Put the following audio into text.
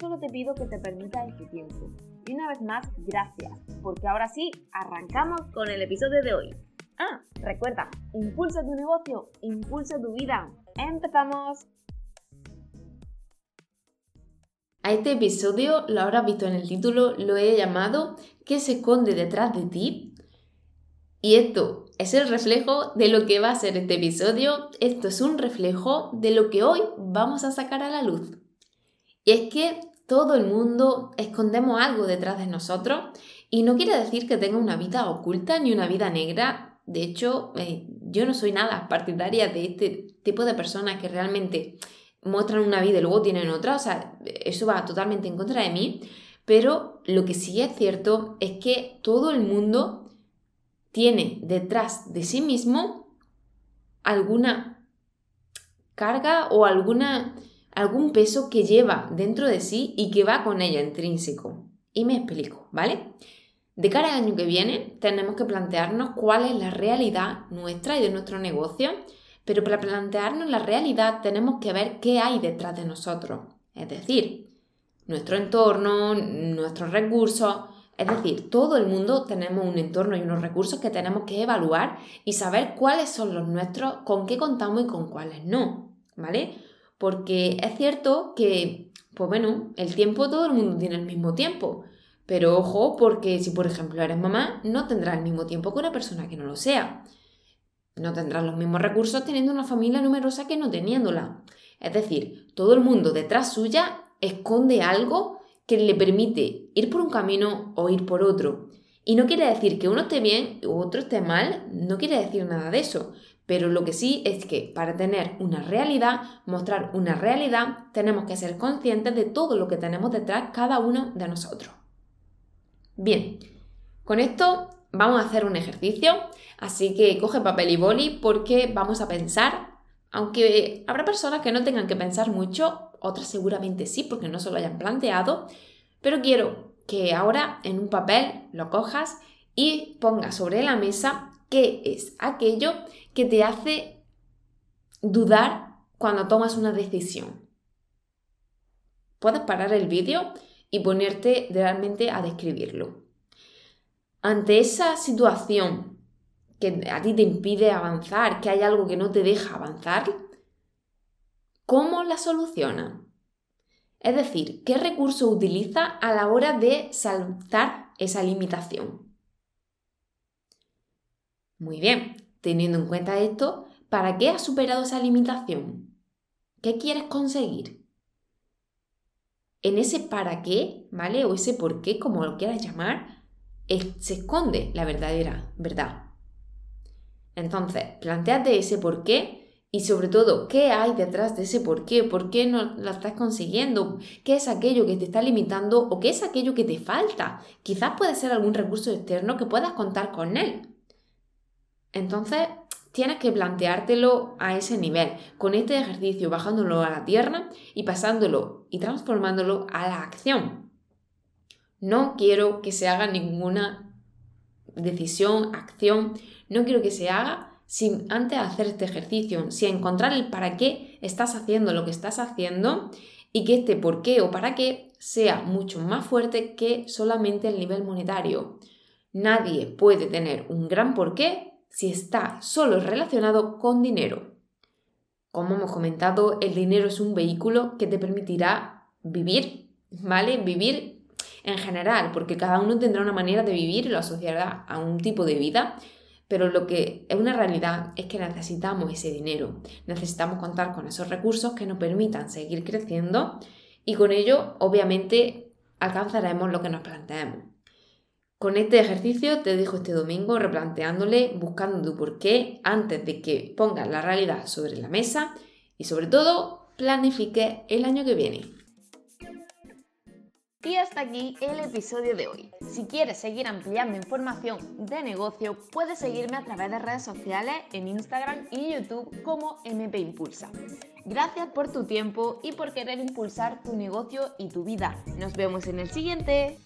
solo te pido que te permitas este tiempo. Y una vez más, gracias, porque ahora sí, arrancamos con el episodio de hoy. Ah, recuerda, impulsa tu negocio, impulsa tu vida. ¡Empezamos! A este episodio, lo habrás visto en el título, lo he llamado ¿Qué se esconde detrás de ti? Y esto es el reflejo de lo que va a ser este episodio. Esto es un reflejo de lo que hoy vamos a sacar a la luz. Y es que todo el mundo escondemos algo detrás de nosotros y no quiere decir que tenga una vida oculta ni una vida negra de hecho, eh, yo no soy nada partidaria de este tipo de personas que realmente muestran una vida y luego tienen otra. O sea, eso va totalmente en contra de mí. Pero lo que sí es cierto es que todo el mundo tiene detrás de sí mismo alguna carga o alguna, algún peso que lleva dentro de sí y que va con ella intrínseco. Y me explico, ¿vale? De cara al año que viene, tenemos que plantearnos cuál es la realidad nuestra y de nuestro negocio, pero para plantearnos la realidad tenemos que ver qué hay detrás de nosotros, es decir, nuestro entorno, nuestros recursos, es decir, todo el mundo tenemos un entorno y unos recursos que tenemos que evaluar y saber cuáles son los nuestros, con qué contamos y con cuáles no, ¿vale? Porque es cierto que, pues bueno, el tiempo todo el mundo tiene el mismo tiempo, pero ojo, porque si por ejemplo eres mamá, no tendrás el mismo tiempo que una persona que no lo sea. No tendrás los mismos recursos teniendo una familia numerosa que no teniéndola. Es decir, todo el mundo detrás suya esconde algo que le permite ir por un camino o ir por otro. Y no quiere decir que uno esté bien u otro esté mal, no quiere decir nada de eso. Pero lo que sí es que para tener una realidad, mostrar una realidad, tenemos que ser conscientes de todo lo que tenemos detrás cada uno de nosotros. Bien, con esto vamos a hacer un ejercicio, así que coge papel y boli porque vamos a pensar, aunque habrá personas que no tengan que pensar mucho, otras seguramente sí porque no se lo hayan planteado, pero quiero que ahora en un papel lo cojas y pongas sobre la mesa qué es aquello que te hace dudar cuando tomas una decisión. Puedes parar el vídeo y ponerte realmente a describirlo. Ante esa situación que a ti te impide avanzar, que hay algo que no te deja avanzar, ¿cómo la soluciona? Es decir, ¿qué recurso utiliza a la hora de saltar esa limitación? Muy bien, teniendo en cuenta esto, ¿para qué has superado esa limitación? ¿Qué quieres conseguir? en ese para qué, ¿vale? O ese por qué, como lo quieras llamar, se esconde la verdadera verdad. Entonces, planteate ese por qué y sobre todo, ¿qué hay detrás de ese por qué? ¿Por qué no lo estás consiguiendo? ¿Qué es aquello que te está limitando o qué es aquello que te falta? Quizás puede ser algún recurso externo que puedas contar con él. Entonces, tienes que planteártelo a ese nivel, con este ejercicio bajándolo a la tierra y pasándolo y transformándolo a la acción. No quiero que se haga ninguna decisión, acción, no quiero que se haga sin antes hacer este ejercicio, sin encontrar el para qué estás haciendo lo que estás haciendo y que este por qué o para qué sea mucho más fuerte que solamente el nivel monetario. Nadie puede tener un gran por qué si está solo relacionado con dinero. Como hemos comentado, el dinero es un vehículo que te permitirá vivir, ¿vale? Vivir en general, porque cada uno tendrá una manera de vivir y lo asociará a un tipo de vida, pero lo que es una realidad es que necesitamos ese dinero, necesitamos contar con esos recursos que nos permitan seguir creciendo y con ello, obviamente, alcanzaremos lo que nos planteemos. Con este ejercicio te dejo este domingo replanteándole, buscando tu porqué antes de que pongas la realidad sobre la mesa y sobre todo planifique el año que viene. Y hasta aquí el episodio de hoy. Si quieres seguir ampliando información de negocio, puedes seguirme a través de redes sociales en Instagram y YouTube como MP Impulsa. Gracias por tu tiempo y por querer impulsar tu negocio y tu vida. Nos vemos en el siguiente.